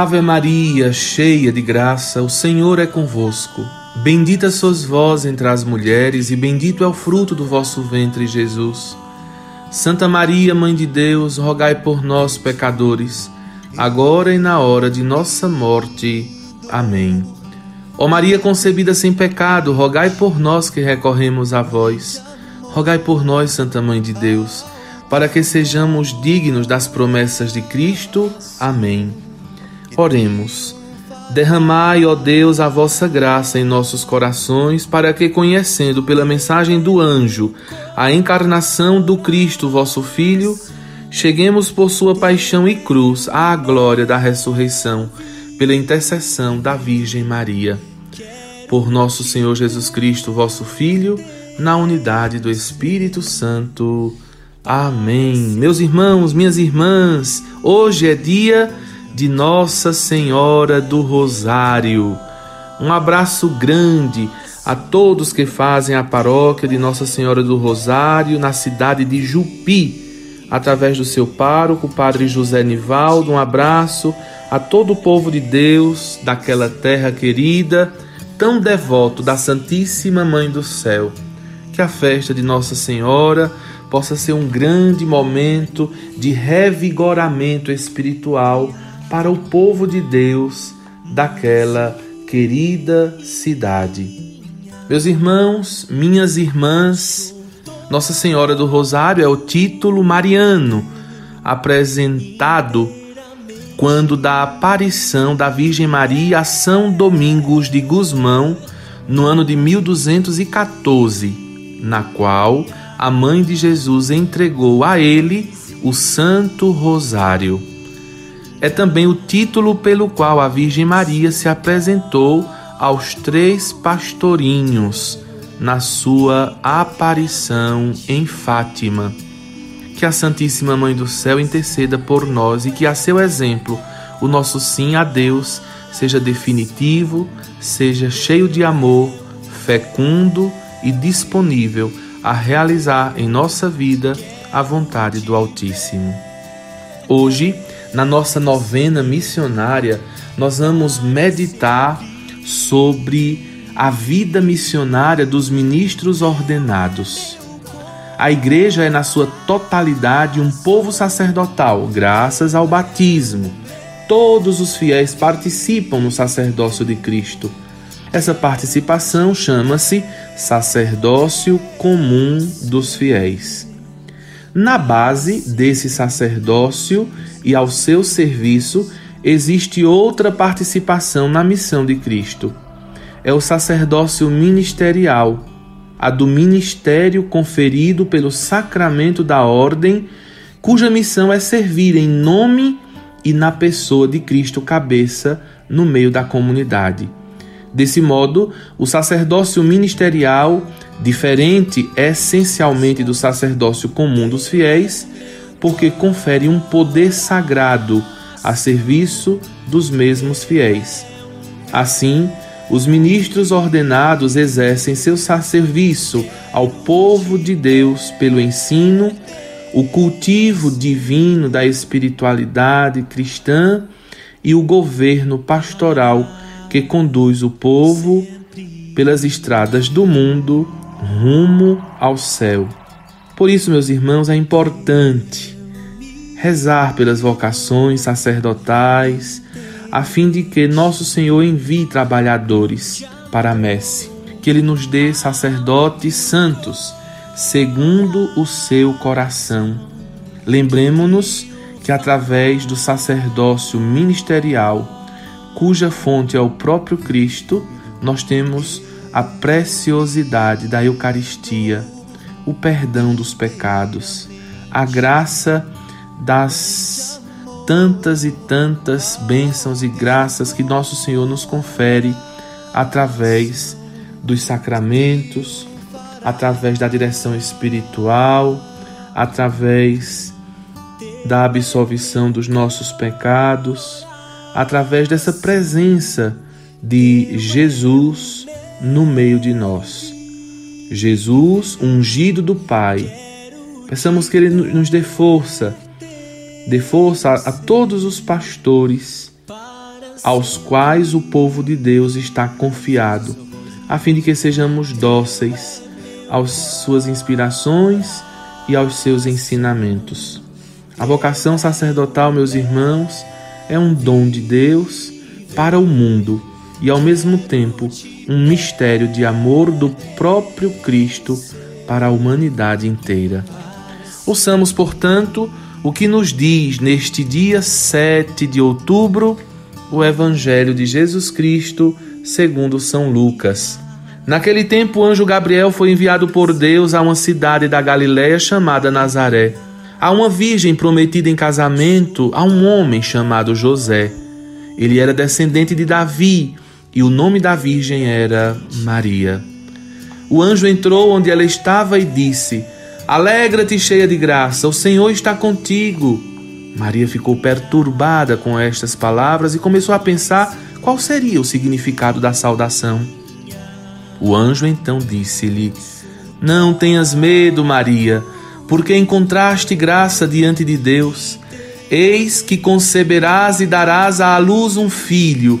Ave Maria, cheia de graça, o Senhor é convosco. Bendita sois vós entre as mulheres, e bendito é o fruto do vosso ventre, Jesus. Santa Maria, Mãe de Deus, rogai por nós, pecadores, agora e na hora de nossa morte. Amém. Ó Maria concebida sem pecado, rogai por nós que recorremos a vós. Rogai por nós, Santa Mãe de Deus, para que sejamos dignos das promessas de Cristo. Amém. Oremos. Derramai, ó Deus, a vossa graça em nossos corações, para que, conhecendo pela mensagem do anjo a encarnação do Cristo, vosso Filho, cheguemos por sua paixão e cruz à glória da ressurreição, pela intercessão da Virgem Maria. Por nosso Senhor Jesus Cristo, vosso Filho, na unidade do Espírito Santo. Amém. Meus irmãos, minhas irmãs, hoje é dia de Nossa Senhora do Rosário. Um abraço grande a todos que fazem a paróquia de Nossa Senhora do Rosário na cidade de Jupi, através do seu pároco, Padre José Nivaldo. Um abraço a todo o povo de Deus daquela terra querida, tão devoto da Santíssima Mãe do Céu. Que a festa de Nossa Senhora possa ser um grande momento de revigoramento espiritual para o povo de Deus daquela querida cidade. Meus irmãos, minhas irmãs, Nossa Senhora do Rosário é o título mariano apresentado quando da aparição da Virgem Maria a São Domingos de Gusmão no ano de 1214, na qual a mãe de Jesus entregou a ele o Santo Rosário é também o título pelo qual a Virgem Maria se apresentou aos três pastorinhos na sua aparição em Fátima. Que a Santíssima Mãe do Céu interceda por nós e que, a seu exemplo, o nosso sim a Deus seja definitivo, seja cheio de amor, fecundo e disponível a realizar em nossa vida a vontade do Altíssimo. Hoje, na nossa novena missionária, nós vamos meditar sobre a vida missionária dos ministros ordenados. A igreja é, na sua totalidade, um povo sacerdotal, graças ao batismo. Todos os fiéis participam no sacerdócio de Cristo. Essa participação chama-se sacerdócio comum dos fiéis. Na base desse sacerdócio e ao seu serviço existe outra participação na missão de Cristo. É o sacerdócio ministerial, a do ministério conferido pelo sacramento da ordem, cuja missão é servir em nome e na pessoa de Cristo cabeça no meio da comunidade. Desse modo, o sacerdócio ministerial diferente essencialmente do sacerdócio comum dos fiéis, porque confere um poder sagrado a serviço dos mesmos fiéis. Assim, os ministros ordenados exercem seu serviço ao povo de Deus pelo ensino, o cultivo divino da espiritualidade cristã e o governo pastoral que conduz o povo pelas estradas do mundo rumo ao céu. Por isso, meus irmãos, é importante rezar pelas vocações sacerdotais, a fim de que nosso Senhor envie trabalhadores para a messe, que Ele nos dê sacerdotes santos, segundo o seu coração. Lembremos-nos que através do sacerdócio ministerial, cuja fonte é o próprio Cristo, nós temos a preciosidade da Eucaristia, o perdão dos pecados, a graça das tantas e tantas bênçãos e graças que nosso Senhor nos confere através dos sacramentos, através da direção espiritual, através da absolvição dos nossos pecados, através dessa presença de Jesus no meio de nós. Jesus, ungido do Pai, peçamos que Ele nos dê força, dê força a, a todos os pastores aos quais o povo de Deus está confiado, a fim de que sejamos dóceis às suas inspirações e aos seus ensinamentos. A vocação sacerdotal, meus irmãos, é um dom de Deus para o mundo e, ao mesmo tempo, um mistério de amor do próprio Cristo para a humanidade inteira. Ouçamos, portanto, o que nos diz neste dia 7 de outubro o Evangelho de Jesus Cristo segundo São Lucas. Naquele tempo, o anjo Gabriel foi enviado por Deus a uma cidade da Galiléia chamada Nazaré, a uma virgem prometida em casamento a um homem chamado José. Ele era descendente de Davi e o nome da virgem era Maria. O anjo entrou onde ela estava e disse: Alegra-te, cheia de graça, o Senhor está contigo. Maria ficou perturbada com estas palavras e começou a pensar qual seria o significado da saudação. O anjo então disse-lhe: Não tenhas medo, Maria, porque encontraste graça diante de Deus. Eis que conceberás e darás à luz um filho,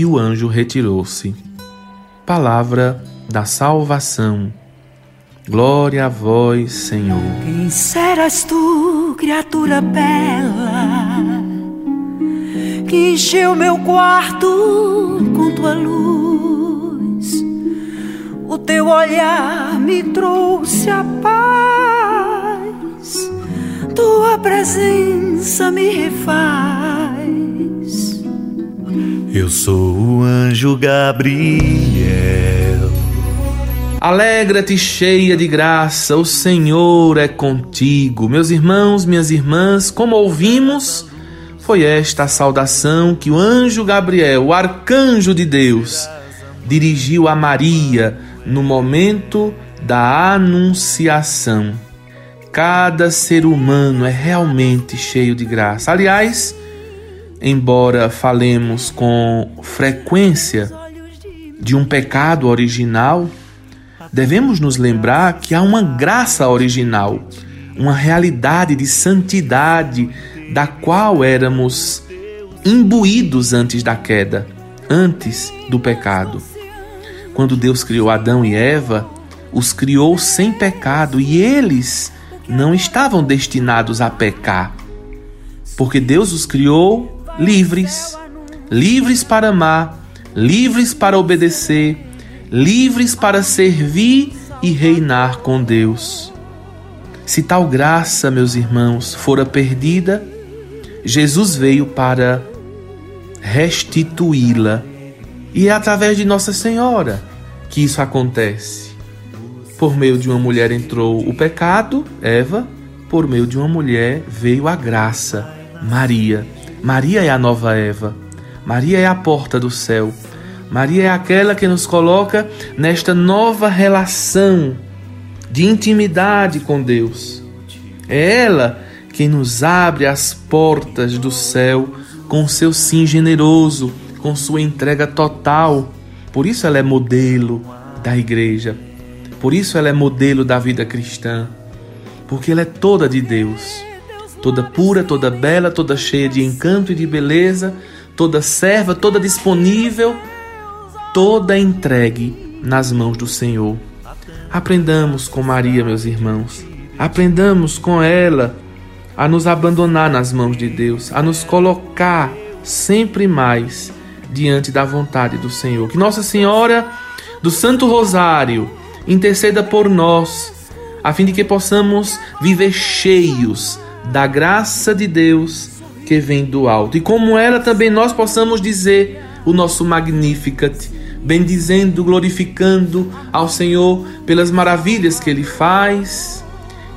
E o anjo retirou-se. Palavra da salvação. Glória a vós, Senhor. Quem serás tu, criatura bela, que encheu meu quarto com tua luz? O teu olhar me trouxe a paz, tua presença me refaz. Eu sou o anjo Gabriel. Alegra-te, cheia de graça, o Senhor é contigo. Meus irmãos, minhas irmãs, como ouvimos, foi esta a saudação que o anjo Gabriel, o arcanjo de Deus, dirigiu a Maria no momento da anunciação. Cada ser humano é realmente cheio de graça. Aliás, embora falemos com frequência de um pecado original, devemos nos lembrar que há uma graça original, uma realidade de santidade da qual éramos imbuídos antes da queda, antes do pecado. Quando Deus criou Adão e Eva, os criou sem pecado e eles não estavam destinados a pecar, porque Deus os criou livres livres para amar, livres para obedecer, livres para servir e reinar com Deus. Se tal graça, meus irmãos, fora perdida, Jesus veio para restituí-la e é através de Nossa Senhora que isso acontece. Por meio de uma mulher entrou o pecado, Eva, por meio de uma mulher veio a graça, Maria. Maria é a nova Eva. Maria é a porta do céu. Maria é aquela que nos coloca nesta nova relação de intimidade com Deus. É ela quem nos abre as portas do céu com seu sim generoso, com sua entrega total. Por isso ela é modelo da igreja. Por isso ela é modelo da vida cristã. Porque ela é toda de Deus. Toda pura, toda bela, toda cheia de encanto e de beleza, toda serva, toda disponível, toda entregue nas mãos do Senhor. Aprendamos com Maria, meus irmãos. Aprendamos com ela a nos abandonar nas mãos de Deus, a nos colocar sempre mais diante da vontade do Senhor. Que Nossa Senhora do Santo Rosário interceda por nós, a fim de que possamos viver cheios da graça de Deus que vem do alto. E como ela também nós possamos dizer o nosso Magnificat, bendizendo, glorificando ao Senhor pelas maravilhas que ele faz,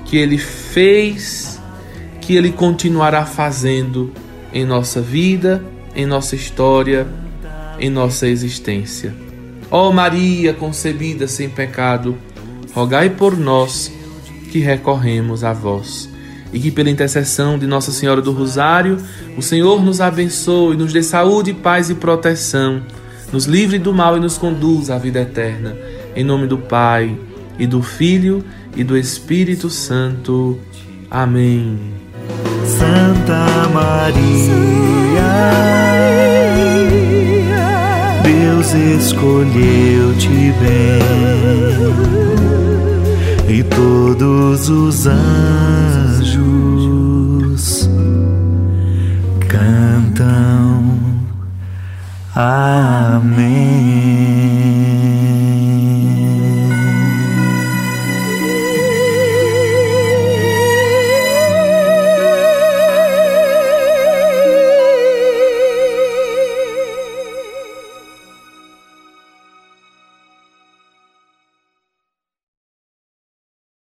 que ele fez, que ele continuará fazendo em nossa vida, em nossa história, em nossa existência. Ó oh Maria concebida sem pecado, rogai por nós que recorremos a vós. E que pela intercessão de Nossa Senhora do Rosário, o Senhor nos abençoe, nos dê saúde, paz e proteção, nos livre do mal e nos conduza à vida eterna. Em nome do Pai, e do Filho, e do Espírito Santo. Amém. Santa Maria, Deus escolheu-te bem e todos os anjos cantam. Amém.